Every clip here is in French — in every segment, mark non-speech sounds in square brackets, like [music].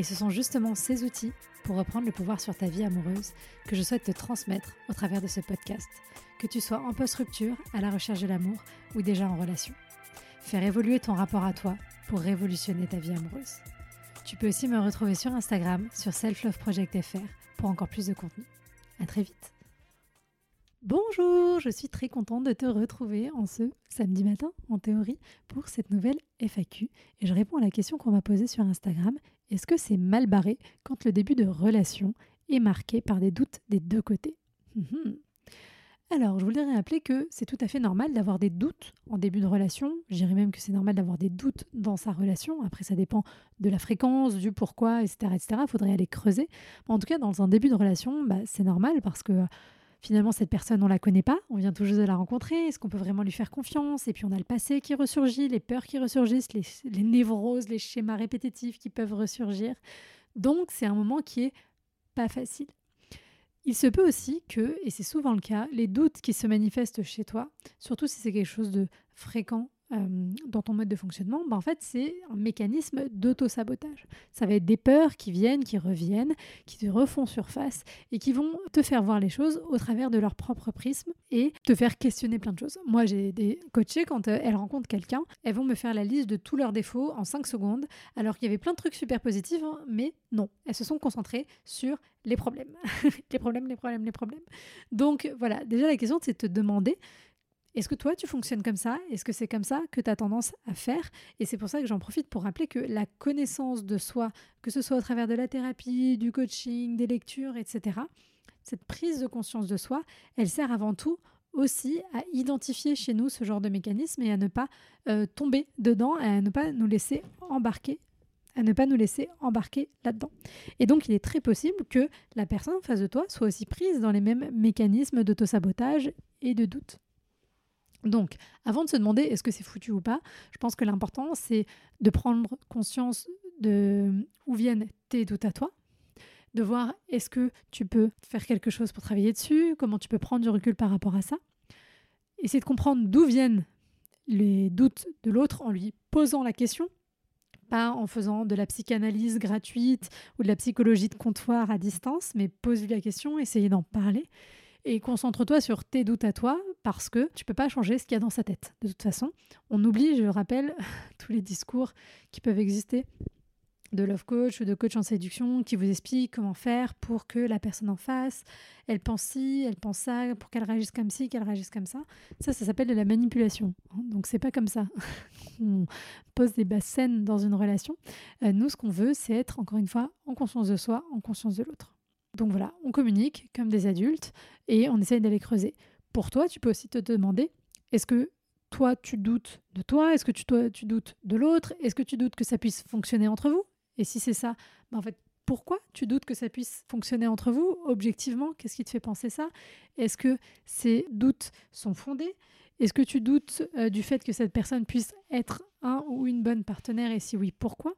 Et ce sont justement ces outils pour reprendre le pouvoir sur ta vie amoureuse que je souhaite te transmettre au travers de ce podcast, que tu sois en post-rupture, à la recherche de l'amour ou déjà en relation. Faire évoluer ton rapport à toi pour révolutionner ta vie amoureuse. Tu peux aussi me retrouver sur Instagram, sur selfloveproject.fr pour encore plus de contenu. À très vite. Bonjour, je suis très contente de te retrouver en ce samedi matin, en théorie, pour cette nouvelle FAQ. Et je réponds à la question qu'on m'a posée sur Instagram est-ce que c'est mal barré quand le début de relation est marqué par des doutes des deux côtés? Mhm. Alors, je voudrais rappeler que c'est tout à fait normal d'avoir des doutes en début de relation. Je dirais même que c'est normal d'avoir des doutes dans sa relation. Après, ça dépend de la fréquence, du pourquoi, etc. Il faudrait aller creuser. en tout cas, dans un début de relation, bah, c'est normal parce que finalement, cette personne, on la connaît pas, on vient tout juste de la rencontrer, est-ce qu'on peut vraiment lui faire confiance? Et puis on a le passé qui ressurgit, les peurs qui ressurgissent, les, névroses, les schémas répétitifs qui peuvent ressurgir. Donc c'est un moment qui est pas facile. Il se peut aussi que, et c'est souvent le cas, les doutes qui se manifestent chez toi, surtout si c'est quelque chose de fréquent euh, dans ton mode de fonctionnement, bah en fait, c'est un mécanisme d'auto-sabotage. Ça va être des peurs qui viennent, qui reviennent, qui te refont surface et qui vont te faire voir les choses au travers de leur propre prisme et te faire questionner plein de choses. Moi, j'ai des coachés, quand euh, elles rencontrent quelqu'un, elles vont me faire la liste de tous leurs défauts en 5 secondes, alors qu'il y avait plein de trucs super positifs, hein, mais non, elles se sont concentrées sur les problèmes. [laughs] les problèmes, les problèmes, les problèmes. Donc voilà, déjà la question, c'est de te demander est-ce que toi, tu fonctionnes comme ça? Est-ce que c'est comme ça que tu as tendance à faire? Et c'est pour ça que j'en profite pour rappeler que la connaissance de soi, que ce soit au travers de la thérapie, du coaching, des lectures, etc., cette prise de conscience de soi, elle sert avant tout aussi à identifier chez nous ce genre de mécanisme et à ne pas euh, tomber dedans, à ne pas nous laisser embarquer à ne pas nous laisser embarquer là-dedans. Et donc, il est très possible que la personne en face de toi soit aussi prise dans les mêmes mécanismes d'autosabotage et de doute. Donc, avant de se demander est-ce que c'est foutu ou pas, je pense que l'important, c'est de prendre conscience de où viennent tes doutes à toi, de voir est-ce que tu peux faire quelque chose pour travailler dessus, comment tu peux prendre du recul par rapport à ça. Essayer de comprendre d'où viennent les doutes de l'autre en lui posant la question, pas en faisant de la psychanalyse gratuite ou de la psychologie de comptoir à distance, mais pose-lui la question, essayer d'en parler et concentre-toi sur tes doutes à toi parce que tu peux pas changer ce qu'il y a dans sa tête. De toute façon, on oublie, je rappelle, [laughs] tous les discours qui peuvent exister de love coach ou de coach en séduction qui vous expliquent comment faire pour que la personne en face, elle pense ci, elle pense ça, pour qu'elle réagisse comme ci, qu'elle réagisse comme ça. Ça, ça s'appelle de la manipulation. Hein. Donc c'est pas comme ça. [laughs] on pose des basses scènes dans une relation. Euh, nous, ce qu'on veut, c'est être encore une fois en conscience de soi, en conscience de l'autre. Donc voilà, on communique comme des adultes et on essaye d'aller creuser. Pour toi, tu peux aussi te demander, est-ce que toi, tu doutes de toi? Est-ce que tu, toi, tu doutes de l'autre? Est-ce que tu doutes que ça puisse fonctionner entre vous? Et si c'est ça, ben pourquoi tu doutes que ça puisse fonctionner entre vous? Objectivement, qu'est-ce qui te fait penser ça? Est-ce que ces doutes sont fondés? Est-ce que tu doutes euh, du fait que cette personne puisse être un ou une bonne partenaire? Et si oui, pourquoi?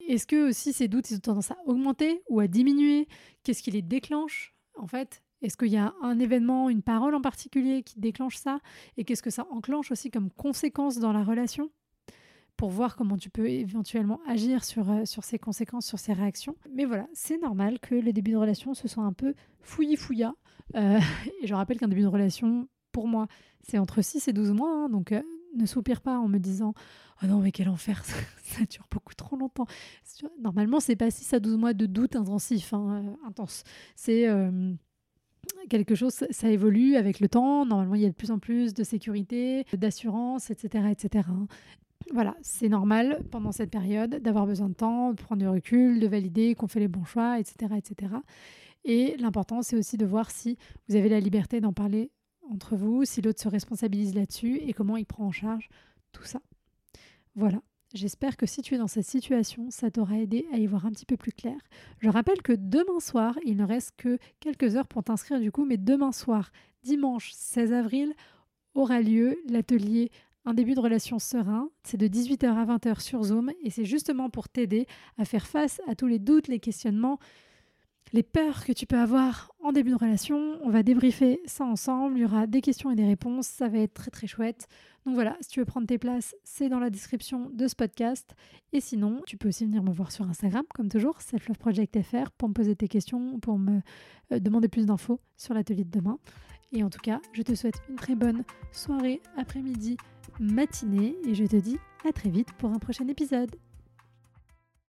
Est-ce que aussi ces doutes, ils ont tendance à augmenter ou à diminuer? Qu'est-ce qui les déclenche En fait, est-ce qu'il y a un événement, une parole en particulier qui déclenche ça? Et qu'est-ce que ça enclenche aussi comme conséquence dans la relation? Pour voir comment tu peux éventuellement agir sur, euh, sur ces conséquences, sur ces réactions. Mais voilà, c'est normal que le début de relation se soit un peu fouillis-fouilla. Euh, [laughs] et je rappelle qu'un début de relation, pour moi, c'est entre 6 et 12 mois. Hein, donc euh, ne soupire pas en me disant Oh non, mais quel enfer, [laughs] ça, dure beaucoup trop longtemps. Normalement, c'est pas 6 à 12 mois de doute intensif, hein, intense. C'est quelque chose, ça évolue avec le temps. Normalement, il y a de plus en plus de sécurité, d'assurance, etc. etc. Voilà, c'est normal pendant cette période d'avoir besoin de temps, de prendre du recul, de valider qu'on fait les bons choix, etc. etc. Et l'important, c'est aussi de voir si vous avez la liberté d'en parler entre vous, si l'autre se responsabilise là-dessus et comment il prend en charge tout ça. Voilà. J'espère que si tu es dans cette situation, ça t'aura aidé à y voir un petit peu plus clair. Je rappelle que demain soir, il ne reste que quelques heures pour t'inscrire du coup, mais demain soir, dimanche 16 avril, aura lieu l'atelier un début de relation serein. C'est de 18h à 20h sur Zoom et c'est justement pour t'aider à faire face à tous les doutes, les questionnements, les peurs que tu peux avoir en début de relation. On va débriefer ça ensemble. Il y aura des questions et des réponses. Ça va être très très chouette. Donc voilà, si tu veux prendre tes places, c'est dans la description de ce podcast. Et sinon, tu peux aussi venir me voir sur Instagram, comme toujours, selfloveproject.fr, pour me poser tes questions, pour me euh, demander plus d'infos sur l'atelier de demain. Et en tout cas, je te souhaite une très bonne soirée, après-midi, matinée, et je te dis à très vite pour un prochain épisode.